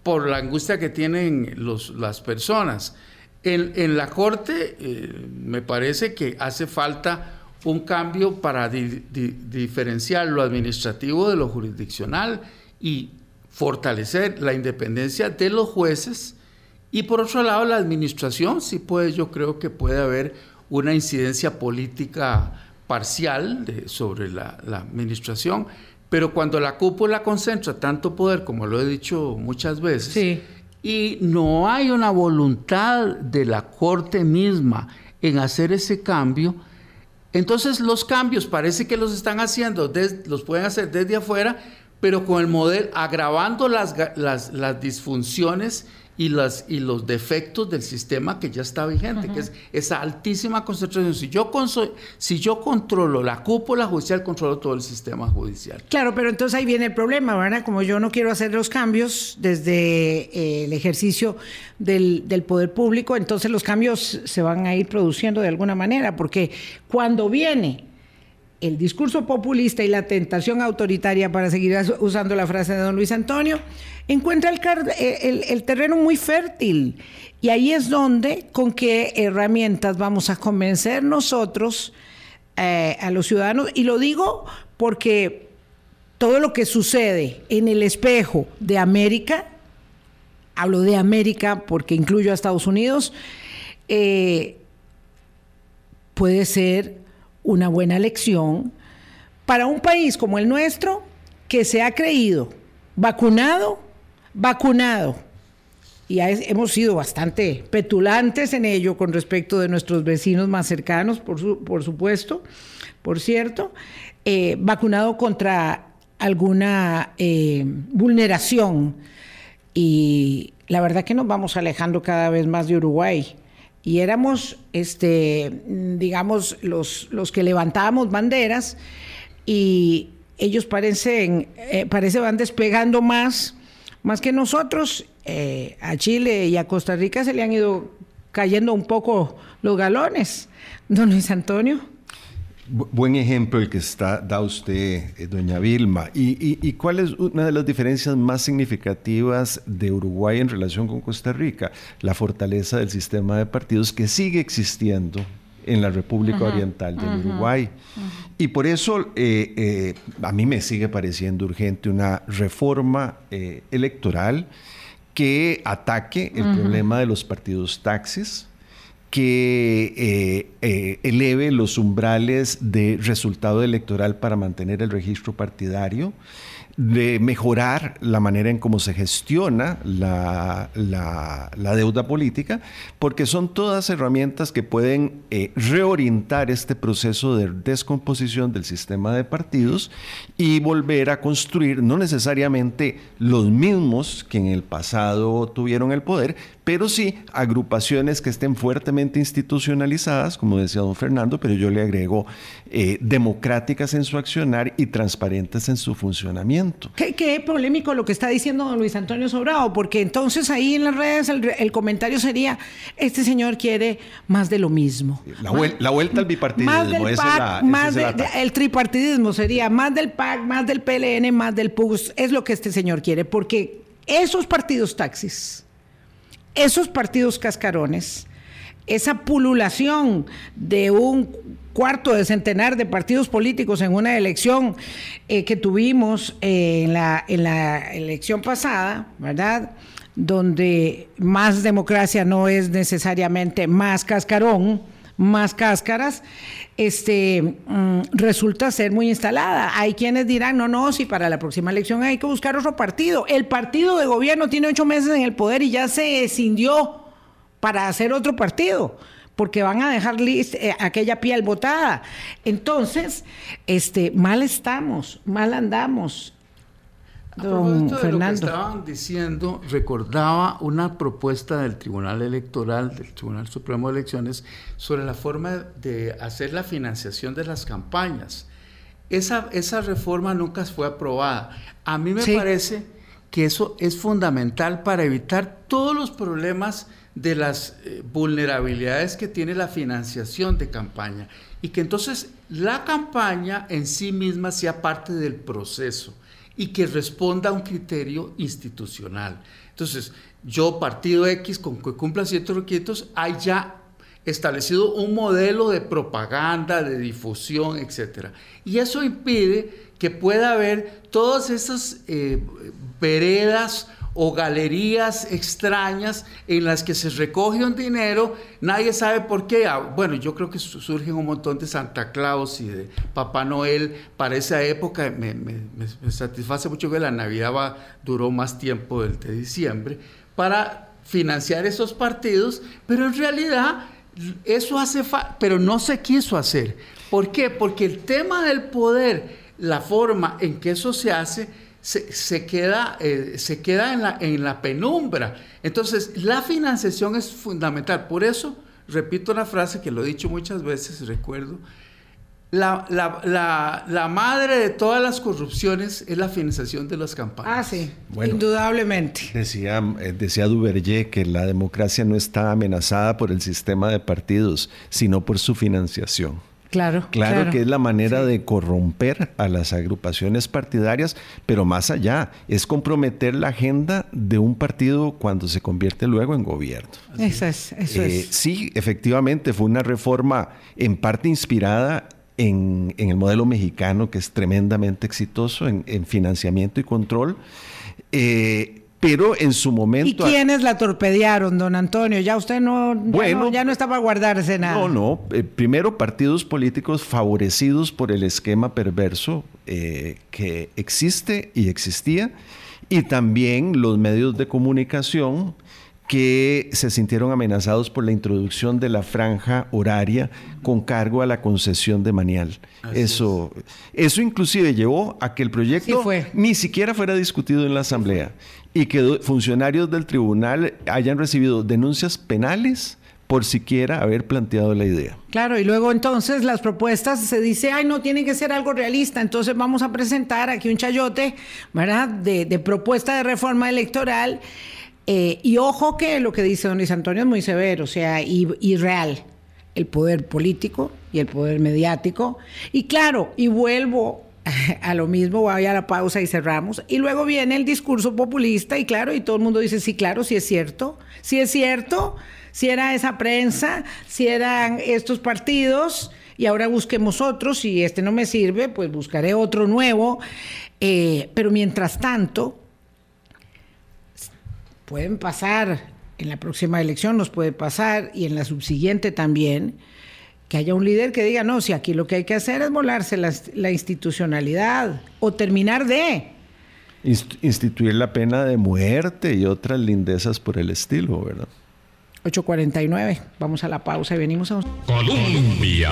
Speaker 4: por la angustia que tienen los, las personas. En, la Corte eh, me parece que hace falta un cambio para diferenciar lo administrativo de lo jurisdiccional y fortalecer la independencia de los jueces. Y por otro lado la administración, sí puede, yo creo que puede haber una incidencia política parcial sobre la, administración, pero cuando la cúpula concentra tanto poder, como lo he dicho muchas veces, y no hay una voluntad de la Corte misma en hacer ese cambio, entonces los cambios parece que los están haciendo, los pueden hacer desde afuera, pero con el modelo, agravando las, las, las disfunciones y, las, y los defectos del sistema que ya está vigente, que es esa altísima concentración. Si yo, si yo controlo la cúpula judicial, controlo todo el sistema judicial.
Speaker 2: Claro, pero entonces ahí viene el problema, ¿verdad? Como yo no quiero hacer los cambios desde eh, el ejercicio del, del poder público, entonces los cambios se van a ir produciendo de alguna manera, porque cuando viene el discurso populista y la tentación autoritaria, para seguir usando la frase de don Luis Antonio, encuentra el, eh, el, terreno muy fértil. Y ahí es donde, con qué herramientas vamos a convencer nosotros eh, a los ciudadanos. Y lo digo porque todo lo que sucede en el espejo de América, hablo de América porque incluyo a Estados Unidos, eh, puede ser una buena lección para un país como el nuestro que se ha creído vacunado, vacunado. Y hemos sido bastante petulantes en ello con respecto de nuestros vecinos más cercanos, por, por supuesto, por cierto, eh, vacunado contra alguna eh, vulneración. Y la verdad que nos vamos alejando cada vez más de Uruguay y éramos, este, digamos, los, los que levantábamos banderas y ellos parecen, eh, parece van despegando más, más que nosotros. Eh, a Chile y a Costa Rica se le han ido cayendo un poco los galones. Don Luis Antonio.
Speaker 3: Buen ejemplo el que está, da usted, eh, doña Vilma. ¿Y, cuál es una de las diferencias más significativas de Uruguay en relación con Costa Rica? La fortaleza del sistema de partidos que sigue existiendo en la República Oriental del Uruguay. Y por eso eh, eh, a mí me sigue pareciendo urgente una reforma electoral que ataque el problema de los partidos taxis, que eh, eh, eleve los umbrales de resultado electoral para mantener el registro partidario de mejorar la manera en cómo se gestiona la, deuda política, porque son todas herramientas que pueden eh, reorientar este proceso de descomposición del sistema de partidos y volver a construir no necesariamente los mismos que en el pasado tuvieron el poder, pero sí agrupaciones que estén fuertemente institucionalizadas, como decía don Fernando, pero yo le agrego eh, democráticas en su accionar y transparentes en su funcionamiento.
Speaker 2: Qué, polémico lo que está diciendo don Luis Antonio Sobrado, porque entonces ahí en las redes el, comentario sería, este señor quiere más de lo mismo.
Speaker 3: La, vuelta al bipartidismo,
Speaker 2: más el tripartidismo sería más del PAC, más del PLN, más del PUS, es lo que este señor quiere, porque esos partidos taxis, esos partidos cascarones, esa pululación de un cuarto de centenar de partidos políticos en una elección eh, que tuvimos eh, en, la, en la elección pasada, ¿verdad? Donde más democracia no es necesariamente más cascarón, más cáscaras, este, mm, resulta ser muy instalada. Hay quienes dirán, no, no, si para la próxima elección hay que buscar otro partido. El partido de gobierno tiene ocho meses en el poder y ya se escindió para hacer otro partido porque van a dejar eh, aquella piel botada. Entonces, este, mal estamos, mal andamos.
Speaker 4: Fernando. De lo que estaban diciendo, recordaba una propuesta del Tribunal Electoral, del Tribunal Supremo de Elecciones, sobre la forma de hacer la financiación de las campañas. Esa, esa reforma nunca fue aprobada. A mí me parece que eso es fundamental para evitar todos los problemas de las eh, vulnerabilidades que tiene la financiación de campaña y que entonces la campaña en sí misma sea parte del proceso y que responda a un criterio institucional. Entonces, yo, partido X, con que cumpla ciertos requisitos, hay ya establecido un modelo de propaganda, de difusión, etc. Y eso impide que pueda haber todas esas eh, veredas o galerías extrañas en las que se recoge un dinero, nadie sabe por qué. Ah, bueno, yo creo que surgen un montón de Santa Claus y de Papá Noel para esa época. Me, satisface mucho que la Navidad va, duró más tiempo del de diciembre para financiar esos partidos, pero en realidad eso hace falta, pero no se quiso hacer. ¿Por qué? Porque el tema del poder, la forma en que eso se hace, se, queda, eh, se queda en, la, en la penumbra. Entonces, la financiación es fundamental. Por eso, repito la frase que lo he dicho muchas veces, recuerdo, la, la, madre de todas las corrupciones es la financiación de las campañas.
Speaker 2: Ah, sí, indudablemente.
Speaker 3: Decía, eh, decía Duverger que la democracia no está amenazada por el sistema de partidos, sino por su financiación.
Speaker 2: Claro,
Speaker 3: claro. que es la manera de corromper a las agrupaciones partidarias, pero más allá, es comprometer la agenda de un partido cuando se convierte luego en gobierno.
Speaker 2: Eso es, eso
Speaker 3: eh,
Speaker 2: es.
Speaker 3: Sí, efectivamente, fue una reforma en parte inspirada en, el modelo mexicano, que es tremendamente exitoso en, financiamiento y control. Eh, pero en su momento...
Speaker 2: ¿Y quiénes la torpedearon, don Antonio? Ya usted no, bueno, ya no, está para guardarse nada.
Speaker 3: No, no. Eh, primero, partidos políticos favorecidos por el esquema perverso eh, que existe y existía, y también los medios de comunicación que se sintieron amenazados por la introducción de la franja horaria con cargo a la concesión de Manial. eso, eso inclusive llevó a que el proyecto ni siquiera fuera discutido en la Asamblea y que funcionarios del tribunal hayan recibido denuncias penales por siquiera haber planteado la idea.
Speaker 2: Claro, y luego entonces las propuestas se dice, ay, no, tiene que ser algo realista, entonces vamos a presentar aquí un chayote, ¿verdad?, de, de propuesta de reforma electoral eh, y ojo que lo que dice don Luis Antonio es muy severo, o sea, y, real. El poder político y el poder mediático. Y claro, y vuelvo a lo mismo, voy a la pausa y cerramos. Y luego viene el discurso populista y claro, y todo el mundo dice, sí, claro, sí es cierto, sí es cierto, si era esa prensa, si eran estos partidos, y ahora busquemos otros, si este no me sirve, pues buscaré otro nuevo. Eh, pero mientras tanto, pueden pasar en la próxima elección, nos puede pasar y en la subsiguiente también, que haya un líder que diga, no, si aquí lo que hay que hacer es volarse la, institucionalidad o terminar de...
Speaker 3: Instituir la pena de muerte y otras lindezas por el estilo, ¿verdad?
Speaker 2: 8.49. Vamos a la pausa y venimos a...
Speaker 1: Colombia.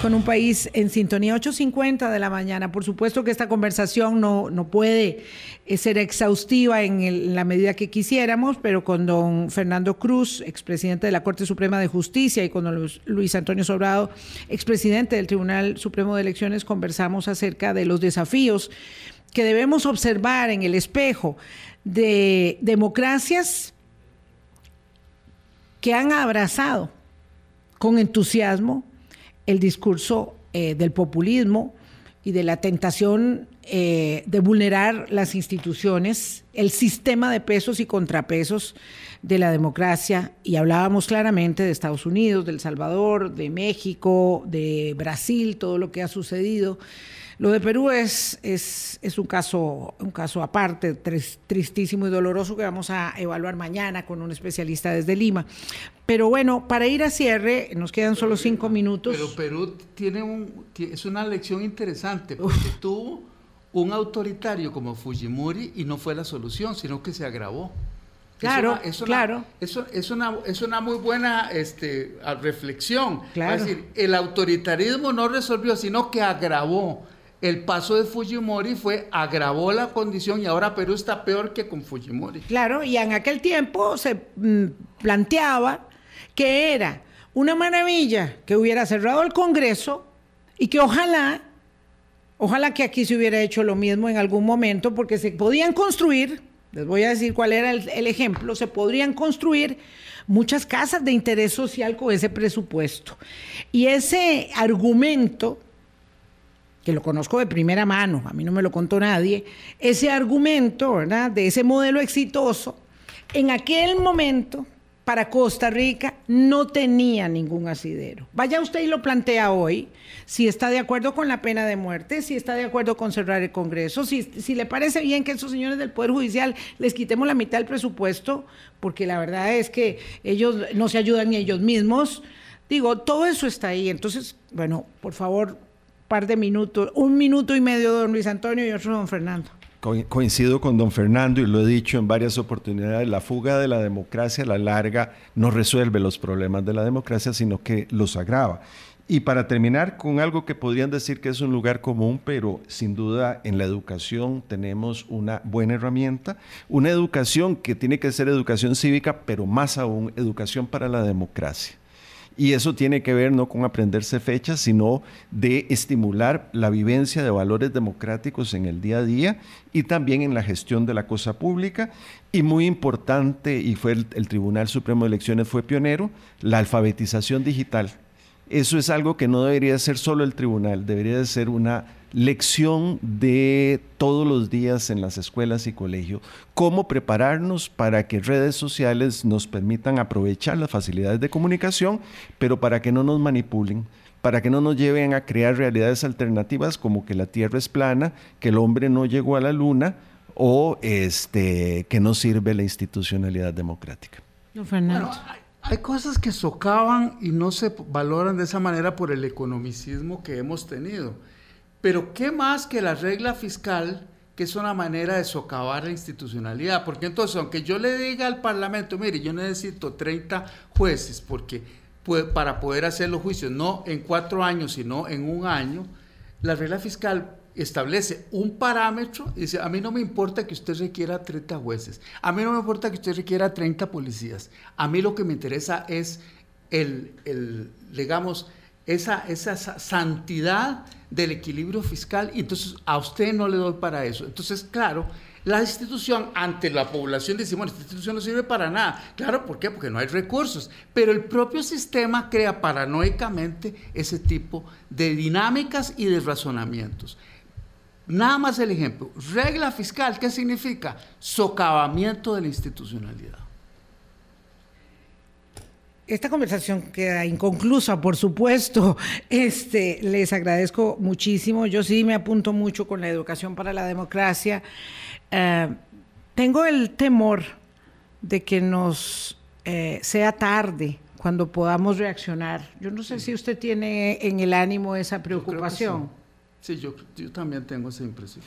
Speaker 2: Con un país en sintonía 8.50 de la mañana. Por supuesto que esta conversación no, no puede eh, ser exhaustiva en, la medida que quisiéramos, pero con don Fernando Cruz, expresidente de la Corte Suprema de Justicia, y con don Luis Antonio Sobrado, expresidente del Tribunal Supremo de Elecciones, conversamos acerca de los desafíos que debemos observar en el espejo de democracias que han abrazado con entusiasmo el discurso eh, del populismo y de la tentación eh, de vulnerar las instituciones, el sistema de pesos y contrapesos de la democracia. Y hablábamos claramente de Estados Unidos, de El Salvador, de México, de Brasil, todo lo que ha sucedido lo de Perú es, es, un, caso, un caso aparte, tristísimo y doloroso que vamos a evaluar mañana con un especialista desde Lima. Pero bueno, para ir a cierre, nos quedan solo cinco minutos.
Speaker 4: Pero Perú tiene un, es una lección interesante, porque tuvo un autoritario como Fujimori y no fue la solución, sino que se agravó.
Speaker 2: Claro, es claro.
Speaker 4: Eso es una, es una muy buena este, reflexión. Es decir, el autoritarismo no resolvió, sino que agravó el paso de Fujimori fue, agravó la condición y ahora Perú está peor que con Fujimori.
Speaker 2: Claro, y en aquel tiempo se mm, planteaba que era una maravilla que hubiera cerrado el Congreso y que ojalá, ojalá que aquí se hubiera hecho lo mismo en algún momento, porque se podían construir, les voy a decir cuál era el ejemplo, se podrían construir muchas casas de interés social con ese presupuesto. Y ese argumento que lo conozco de primera mano, a mí no me lo contó nadie, ese argumento, ¿verdad? De ese modelo exitoso, en aquel momento, para Costa Rica, no tenía ningún asidero. Vaya usted y lo plantea hoy, si está de acuerdo con la pena de muerte, si está de acuerdo con cerrar el Congreso, si, si le parece bien que esos señores del Poder Judicial les quitemos la mitad del presupuesto, porque la verdad es que ellos no se ayudan ni ellos mismos. Digo, todo eso está ahí. Entonces, bueno, por favor, par de minutos, un minuto y medio don Luis Antonio y otro don Fernando.
Speaker 3: Coincido con don Fernando y lo he dicho en varias oportunidades, la fuga de la democracia a la larga no resuelve los problemas de la democracia, sino que los agrava. Y para terminar con algo que podrían decir que es un lugar común, pero sin duda en la educación tenemos una buena herramienta, una educación que tiene que ser educación cívica, pero más aún educación para la democracia. Y eso tiene que ver no con aprenderse fechas, sino de estimular la vivencia de valores democráticos en el día a día y también en la gestión de la cosa pública. Y muy importante, y fue el, Tribunal Supremo de Elecciones fue pionero, la alfabetización digital eso es algo que no debería ser solo el tribunal, debería de ser una lección de todos los días en las escuelas y colegios, cómo prepararnos para que redes sociales nos permitan aprovechar las facilidades de comunicación, pero para que no nos manipulen, para que no nos lleven a crear realidades alternativas como que la Tierra es plana, que el hombre no llegó a la Luna o este, que no sirve la institucionalidad democrática.
Speaker 2: Fernando.
Speaker 4: hay, hay cosas que socavan y no se valoran de esa manera por el economicismo que hemos tenido. Pero ¿qué más que la regla fiscal, que es una manera de socavar la institucionalidad? Porque entonces, aunque yo le diga al Parlamento, mire, yo necesito 30 jueces porque para poder hacer los juicios, no en cuatro años, sino en un año, la regla fiscal establece un parámetro y dice, a mí no me importa que usted requiera 30 jueces, a mí no me importa que usted requiera 30 policías, a mí lo que me interesa es el, el digamos, esa, esa santidad del equilibrio fiscal y entonces a usted no le doy para eso. Entonces, claro, la institución ante la población dice, bueno, esta institución no sirve para nada. Claro, ¿por qué? Porque no hay recursos. Pero el propio sistema crea paranoicamente ese tipo de dinámicas y de razonamientos. Nada más el ejemplo. Regla fiscal, ¿qué significa? Socavamiento de la institucionalidad.
Speaker 2: Esta conversación queda inconclusa, por supuesto. Este, les agradezco muchísimo. Yo sí me apunto mucho con la educación para la democracia. Eh, tengo el temor de que nos eh, sea tarde cuando podamos reaccionar. Yo no sé si usted tiene en el ánimo esa preocupación.
Speaker 4: Sí, yo, yo también tengo esa impresión.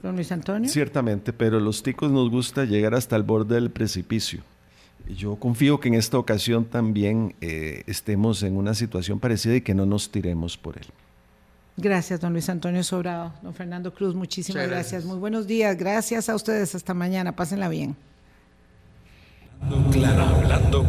Speaker 2: Don Luis Antonio.
Speaker 3: Ciertamente, pero los ticos nos gusta llegar hasta el borde del precipicio. Yo confío que en esta ocasión también eh, estemos en una situación parecida y que no nos tiremos por él.
Speaker 2: Gracias, don Luis Antonio Sobrado. Don Fernando Cruz, muchísimas gracias. Muy buenos días. Gracias a ustedes. Hasta mañana. Pásenla bien.
Speaker 1: Claro, hablando.